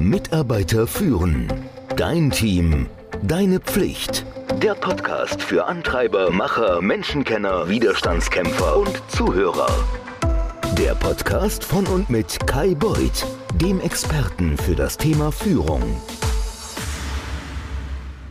Mitarbeiter führen. Dein Team. Deine Pflicht. Der Podcast für Antreiber, Macher, Menschenkenner, Widerstandskämpfer und Zuhörer. Der Podcast von und mit Kai Beuth, dem Experten für das Thema Führung.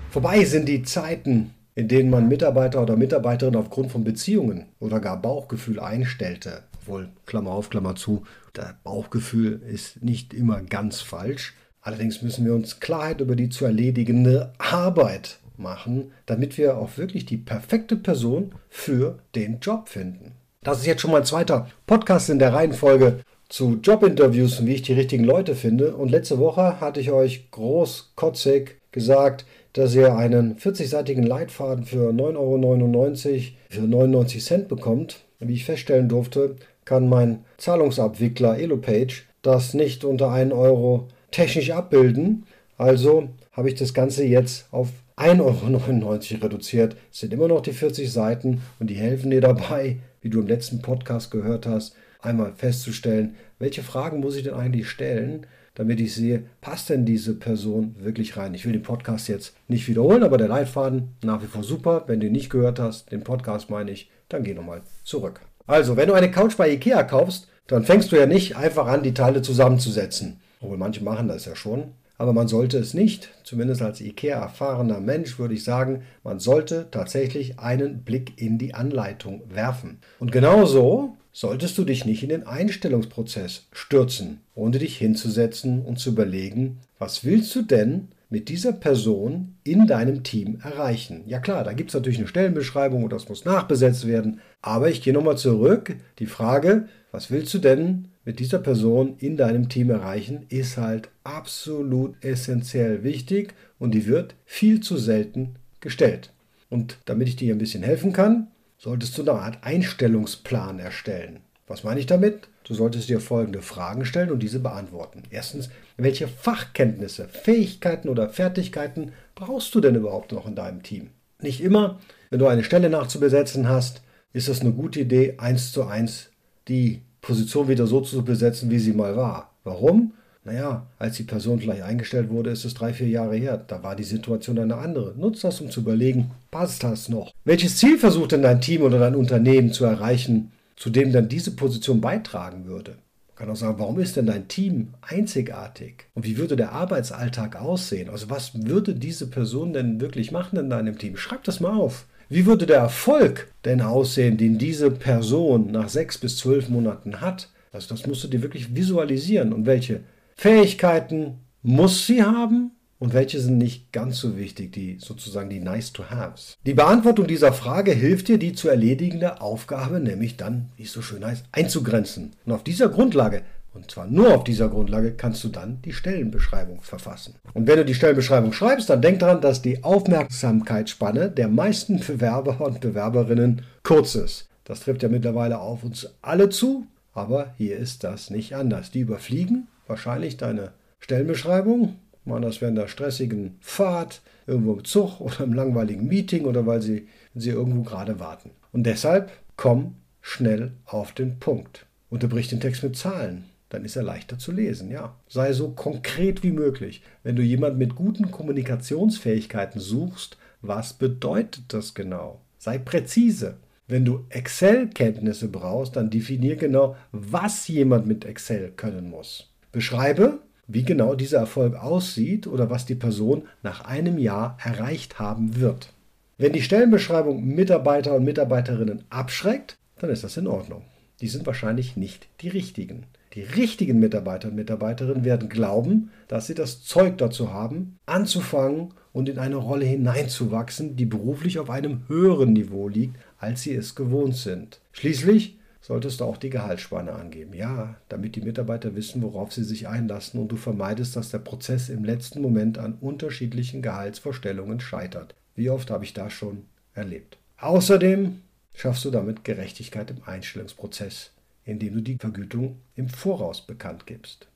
Vorbei sind die Zeiten, in denen man Mitarbeiter oder Mitarbeiterin aufgrund von Beziehungen oder gar Bauchgefühl einstellte. Obwohl, Klammer auf, Klammer zu, das Bauchgefühl ist nicht immer ganz falsch. Allerdings müssen wir uns Klarheit über die zu erledigende Arbeit machen, damit wir auch wirklich die perfekte Person für den Job finden. Das ist jetzt schon mein zweiter Podcast in der Reihenfolge zu Jobinterviews und wie ich die richtigen Leute finde. Und letzte Woche hatte ich euch großkotzig gesagt, dass ihr einen 40-seitigen Leitfaden für 9,99 Euro für 99 Cent bekommt. Wie ich feststellen durfte, kann mein Zahlungsabwickler EloPage das nicht unter 1 Euro technisch abbilden. Also habe ich das Ganze jetzt auf 1,99 Euro reduziert. Es sind immer noch die 40 Seiten und die helfen dir dabei, wie du im letzten Podcast gehört hast, einmal festzustellen, welche Fragen muss ich denn eigentlich stellen, damit ich sehe, passt denn diese Person wirklich rein. Ich will den Podcast jetzt nicht wiederholen, aber der Leitfaden nach wie vor super. Wenn du ihn nicht gehört hast, den Podcast meine ich, dann geh nochmal zurück. Also, wenn du eine Couch bei Ikea kaufst, dann fängst du ja nicht einfach an, die Teile zusammenzusetzen. Obwohl manche machen das ja schon. Aber man sollte es nicht, zumindest als IKEA-erfahrener Mensch würde ich sagen, man sollte tatsächlich einen Blick in die Anleitung werfen. Und genauso solltest du dich nicht in den Einstellungsprozess stürzen, ohne dich hinzusetzen und zu überlegen, was willst du denn mit dieser Person in deinem Team erreichen? Ja klar, da gibt es natürlich eine Stellenbeschreibung und das muss nachbesetzt werden. Aber ich gehe nochmal zurück. Die Frage, was willst du denn mit dieser Person in deinem Team erreichen, ist halt absolut essentiell wichtig und die wird viel zu selten gestellt. Und damit ich dir ein bisschen helfen kann, solltest du eine Art Einstellungsplan erstellen. Was meine ich damit? Du solltest dir folgende Fragen stellen und diese beantworten. Erstens, welche Fachkenntnisse, Fähigkeiten oder Fertigkeiten brauchst du denn überhaupt noch in deinem Team? Nicht immer, wenn du eine Stelle nachzubesetzen hast, ist es eine gute Idee, eins zu eins die Position wieder so zu besetzen, wie sie mal war. Warum? Naja, als die Person vielleicht eingestellt wurde, ist es drei, vier Jahre her. Da war die Situation eine andere. Nutzt das, um zu überlegen, passt das noch? Welches Ziel versucht denn dein Team oder dein Unternehmen zu erreichen, zu dem dann diese Position beitragen würde. Man kann auch sagen, warum ist denn dein Team einzigartig? Und wie würde der Arbeitsalltag aussehen? Also was würde diese Person denn wirklich machen in deinem Team? Schreib das mal auf. Wie würde der Erfolg denn aussehen, den diese Person nach sechs bis zwölf Monaten hat? Also das musst du dir wirklich visualisieren. Und welche Fähigkeiten muss sie haben? Und welche sind nicht ganz so wichtig, die sozusagen die Nice-to-Haves. Die Beantwortung dieser Frage hilft dir, die zu erledigende Aufgabe, nämlich dann, wie es so schön heißt, einzugrenzen. Und auf dieser Grundlage, und zwar nur auf dieser Grundlage, kannst du dann die Stellenbeschreibung verfassen. Und wenn du die Stellenbeschreibung schreibst, dann denk daran, dass die Aufmerksamkeitsspanne der meisten Bewerber und Bewerberinnen kurz ist. Das trifft ja mittlerweile auf uns alle zu, aber hier ist das nicht anders. Die überfliegen wahrscheinlich deine Stellenbeschreibung machen das während der stressigen Fahrt, irgendwo im Zug oder im langweiligen Meeting oder weil sie, sie irgendwo gerade warten. Und deshalb komm schnell auf den Punkt. Unterbrich den Text mit Zahlen, dann ist er leichter zu lesen, ja. Sei so konkret wie möglich. Wenn du jemanden mit guten Kommunikationsfähigkeiten suchst, was bedeutet das genau? Sei präzise. Wenn du Excel-Kenntnisse brauchst, dann definier genau, was jemand mit Excel können muss. Beschreibe, wie genau dieser Erfolg aussieht oder was die Person nach einem Jahr erreicht haben wird. Wenn die Stellenbeschreibung Mitarbeiter und Mitarbeiterinnen abschreckt, dann ist das in Ordnung. Die sind wahrscheinlich nicht die richtigen. Die richtigen Mitarbeiter und Mitarbeiterinnen werden glauben, dass sie das Zeug dazu haben, anzufangen und in eine Rolle hineinzuwachsen, die beruflich auf einem höheren Niveau liegt, als sie es gewohnt sind. Schließlich solltest du auch die Gehaltsspanne angeben. Ja, damit die Mitarbeiter wissen, worauf sie sich einlassen und du vermeidest, dass der Prozess im letzten Moment an unterschiedlichen Gehaltsvorstellungen scheitert. Wie oft habe ich das schon erlebt? Außerdem schaffst du damit Gerechtigkeit im Einstellungsprozess, indem du die Vergütung im Voraus bekannt gibst.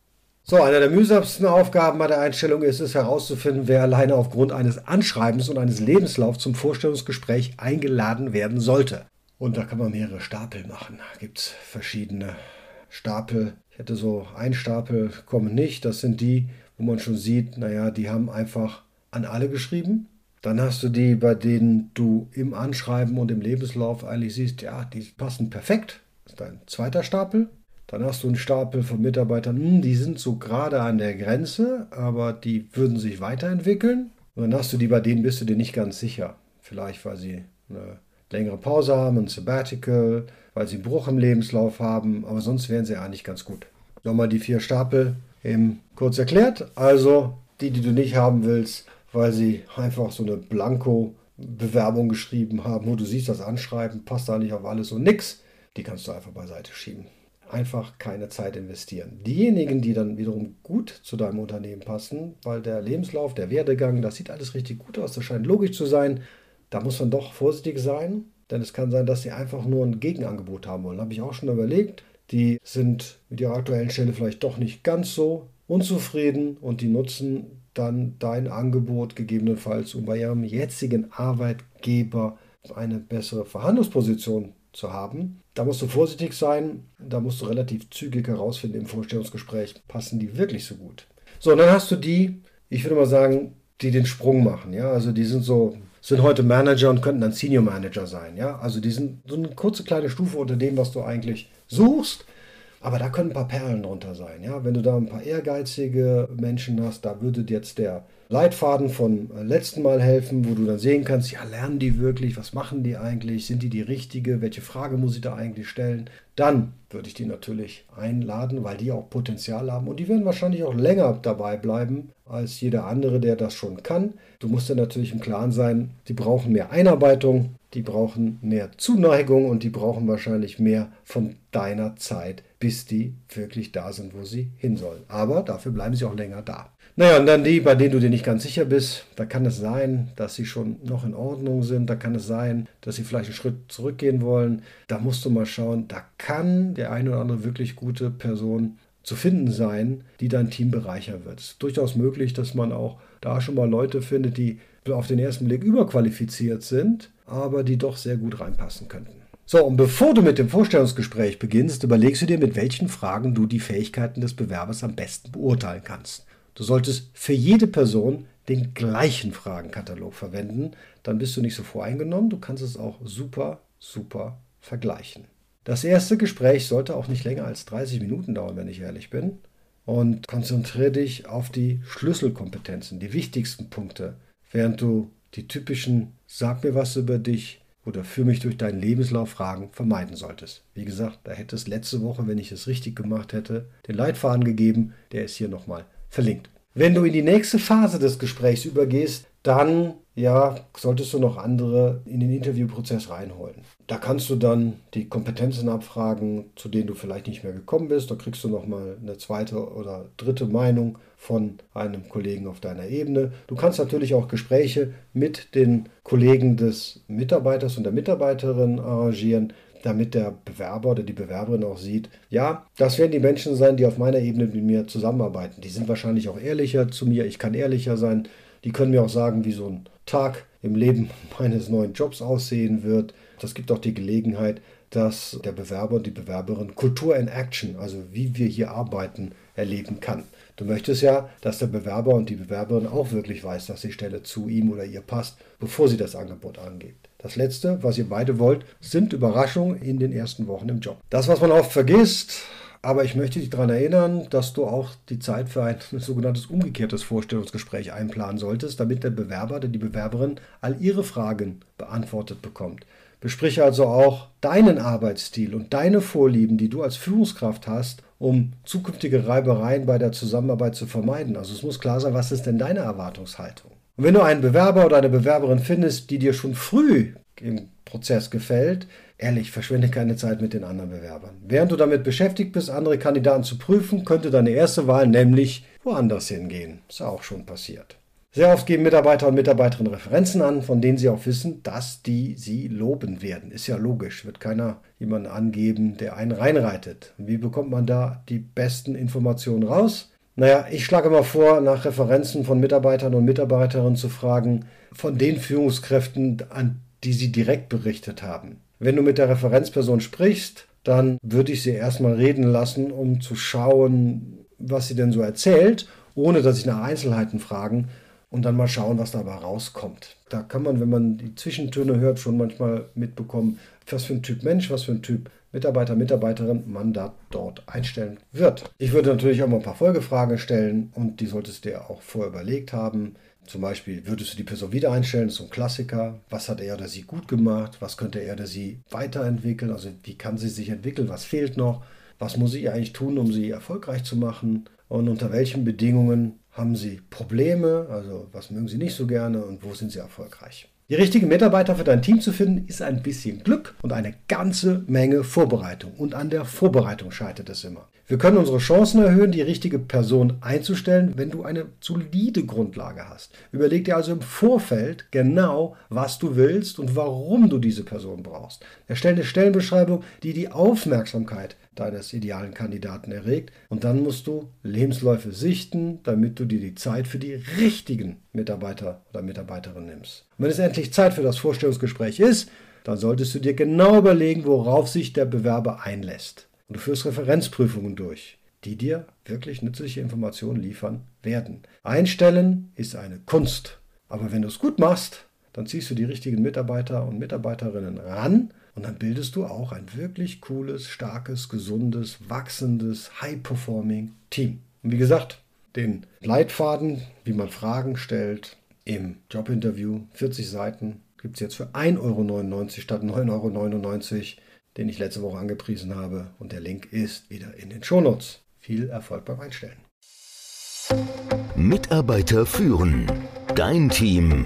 So, eine der mühsamsten Aufgaben bei der Einstellung ist es herauszufinden, wer alleine aufgrund eines Anschreibens und eines Lebenslaufs zum Vorstellungsgespräch eingeladen werden sollte. Und da kann man mehrere Stapel machen. Da gibt es verschiedene Stapel. Ich hätte so ein Stapel kommen nicht. Das sind die, wo man schon sieht, naja, die haben einfach an alle geschrieben. Dann hast du die, bei denen du im Anschreiben und im Lebenslauf eigentlich siehst, ja, die passen perfekt. Das ist dein zweiter Stapel. Dann hast du einen Stapel von Mitarbeitern, hm, die sind so gerade an der Grenze, aber die würden sich weiterentwickeln. Und dann hast du die, bei denen bist du dir nicht ganz sicher. Vielleicht, weil sie eine längere Pause haben, ein Sabbatical, weil sie einen Bruch im Lebenslauf haben, aber sonst wären sie eigentlich ganz gut. Nochmal die vier Stapel eben kurz erklärt. Also die, die du nicht haben willst, weil sie einfach so eine Blanko-Bewerbung geschrieben haben, wo du siehst, das Anschreiben passt da nicht auf alles und nix, die kannst du einfach beiseite schieben. Einfach keine Zeit investieren. Diejenigen, die dann wiederum gut zu deinem Unternehmen passen, weil der Lebenslauf, der Werdegang, das sieht alles richtig gut aus, das scheint logisch zu sein, da muss man doch vorsichtig sein, denn es kann sein, dass sie einfach nur ein Gegenangebot haben wollen. Habe ich auch schon überlegt. Die sind mit ihrer aktuellen Stelle vielleicht doch nicht ganz so unzufrieden und die nutzen dann dein Angebot gegebenenfalls, um bei ihrem jetzigen Arbeitgeber eine bessere Verhandlungsposition zu haben. Da musst du vorsichtig sein, da musst du relativ zügig herausfinden im Vorstellungsgespräch, passen die wirklich so gut. So, und dann hast du die, ich würde mal sagen, die den Sprung machen. Ja, also die sind so, sind heute Manager und könnten dann Senior Manager sein. Ja, also die sind so eine kurze kleine Stufe unter dem, was du eigentlich suchst. Aber da können ein paar Perlen drunter sein. Ja? Wenn du da ein paar ehrgeizige Menschen hast, da würde jetzt der Leitfaden von äh, letzten Mal helfen, wo du dann sehen kannst, ja, lernen die wirklich, was machen die eigentlich, sind die die richtige, welche Frage muss ich da eigentlich stellen? Dann würde ich die natürlich einladen, weil die auch Potenzial haben und die werden wahrscheinlich auch länger dabei bleiben als jeder andere, der das schon kann. Du musst dir natürlich im Klaren sein, die brauchen mehr Einarbeitung, die brauchen mehr Zuneigung und die brauchen wahrscheinlich mehr von deiner Zeit, bis die wirklich da sind, wo sie hin sollen. Aber dafür bleiben sie auch länger da. Naja, und dann die, bei denen du dir nicht ganz sicher bist, da kann es sein, dass sie schon noch in Ordnung sind, da kann es sein, dass sie vielleicht einen Schritt zurückgehen wollen. Da musst du mal schauen, da kann der eine oder andere wirklich gute Person zu finden sein, die dein Team bereichern wird. Es ist durchaus möglich, dass man auch da schon mal Leute findet, die auf den ersten Blick überqualifiziert sind, aber die doch sehr gut reinpassen könnten. So, und bevor du mit dem Vorstellungsgespräch beginnst, überlegst du dir, mit welchen Fragen du die Fähigkeiten des Bewerbers am besten beurteilen kannst. Du solltest für jede Person den gleichen Fragenkatalog verwenden, dann bist du nicht so voreingenommen, du kannst es auch super, super vergleichen. Das erste Gespräch sollte auch nicht länger als 30 Minuten dauern, wenn ich ehrlich bin. Und konzentriere dich auf die Schlüsselkompetenzen, die wichtigsten Punkte, während du die typischen Sag mir was über dich oder führ mich durch deinen Lebenslauf Fragen vermeiden solltest. Wie gesagt, da hätte es letzte Woche, wenn ich es richtig gemacht hätte, den Leitfaden gegeben, der ist hier nochmal verlinkt. Wenn du in die nächste Phase des Gesprächs übergehst, dann ja, solltest du noch andere in den Interviewprozess reinholen. Da kannst du dann die Kompetenzen abfragen, zu denen du vielleicht nicht mehr gekommen bist. Da kriegst du nochmal eine zweite oder dritte Meinung von einem Kollegen auf deiner Ebene. Du kannst natürlich auch Gespräche mit den Kollegen des Mitarbeiters und der Mitarbeiterin arrangieren, damit der Bewerber oder die Bewerberin auch sieht, ja, das werden die Menschen sein, die auf meiner Ebene mit mir zusammenarbeiten. Die sind wahrscheinlich auch ehrlicher zu mir, ich kann ehrlicher sein. Die können mir auch sagen, wie so ein Tag im Leben meines neuen Jobs aussehen wird. Das gibt auch die Gelegenheit, dass der Bewerber und die Bewerberin Kultur in Action, also wie wir hier arbeiten, erleben kann. Du möchtest ja, dass der Bewerber und die Bewerberin auch wirklich weiß, dass die Stelle zu ihm oder ihr passt, bevor sie das Angebot angibt. Das Letzte, was ihr beide wollt, sind Überraschungen in den ersten Wochen im Job. Das, was man oft vergisst, aber ich möchte dich daran erinnern, dass du auch die Zeit für ein sogenanntes umgekehrtes Vorstellungsgespräch einplanen solltest, damit der Bewerber oder die Bewerberin all ihre Fragen beantwortet bekommt. Besprich also auch deinen Arbeitsstil und deine Vorlieben, die du als Führungskraft hast, um zukünftige Reibereien bei der Zusammenarbeit zu vermeiden. Also es muss klar sein, was ist denn deine Erwartungshaltung? Und wenn du einen Bewerber oder eine Bewerberin findest, die dir schon früh im Prozess gefällt, ehrlich, verschwende keine Zeit mit den anderen Bewerbern. Während du damit beschäftigt bist, andere Kandidaten zu prüfen, könnte deine erste Wahl nämlich woanders hingehen. Ist auch schon passiert. Sehr oft geben Mitarbeiter und Mitarbeiterinnen Referenzen an, von denen sie auch wissen, dass die sie loben werden. Ist ja logisch, wird keiner jemanden angeben, der einen reinreitet. Wie bekommt man da die besten Informationen raus? Naja, ich schlage mal vor, nach Referenzen von Mitarbeitern und Mitarbeiterinnen zu fragen, von den Führungskräften, an die sie direkt berichtet haben. Wenn du mit der Referenzperson sprichst, dann würde ich sie erstmal reden lassen, um zu schauen, was sie denn so erzählt ohne dass ich nach Einzelheiten fragen und dann mal schauen, was dabei rauskommt. Da kann man, wenn man die Zwischentöne hört, schon manchmal mitbekommen, was für ein Typ Mensch, was für ein Typ Mitarbeiter, Mitarbeiterin man da dort einstellen wird. Ich würde natürlich auch mal ein paar Folgefragen stellen und die solltest du dir auch vorher überlegt haben. Zum Beispiel, würdest du die Person wieder einstellen? Das ist so ein Klassiker. Was hat er oder sie gut gemacht? Was könnte er oder sie weiterentwickeln? Also, wie kann sie sich entwickeln? Was fehlt noch? Was muss ich eigentlich tun, um sie erfolgreich zu machen? Und unter welchen Bedingungen haben sie Probleme? Also, was mögen sie nicht so gerne und wo sind sie erfolgreich? Die richtigen Mitarbeiter für dein Team zu finden, ist ein bisschen Glück und eine ganze Menge Vorbereitung. Und an der Vorbereitung scheitert es immer. Wir können unsere Chancen erhöhen, die richtige Person einzustellen, wenn du eine solide Grundlage hast. Überleg dir also im Vorfeld genau, was du willst und warum du diese Person brauchst. Erstell eine Stellenbeschreibung, die die Aufmerksamkeit deines idealen Kandidaten erregt. Und dann musst du Lebensläufe sichten, damit du dir die Zeit für die richtigen Mitarbeiter oder Mitarbeiterin nimmst. Und wenn es endlich Zeit für das Vorstellungsgespräch ist, dann solltest du dir genau überlegen, worauf sich der Bewerber einlässt. Und du führst Referenzprüfungen durch, die dir wirklich nützliche Informationen liefern werden. Einstellen ist eine Kunst. Aber wenn du es gut machst, dann ziehst du die richtigen Mitarbeiter und Mitarbeiterinnen ran und dann bildest du auch ein wirklich cooles, starkes, gesundes, wachsendes, high-performing Team. Und wie gesagt, den Leitfaden, wie man Fragen stellt im Jobinterview, 40 Seiten, gibt es jetzt für 1,99 Euro statt 9,99 Euro den ich letzte Woche angepriesen habe. Und der Link ist wieder in den Shownotes. Viel Erfolg beim Einstellen. Mitarbeiter führen. Dein Team.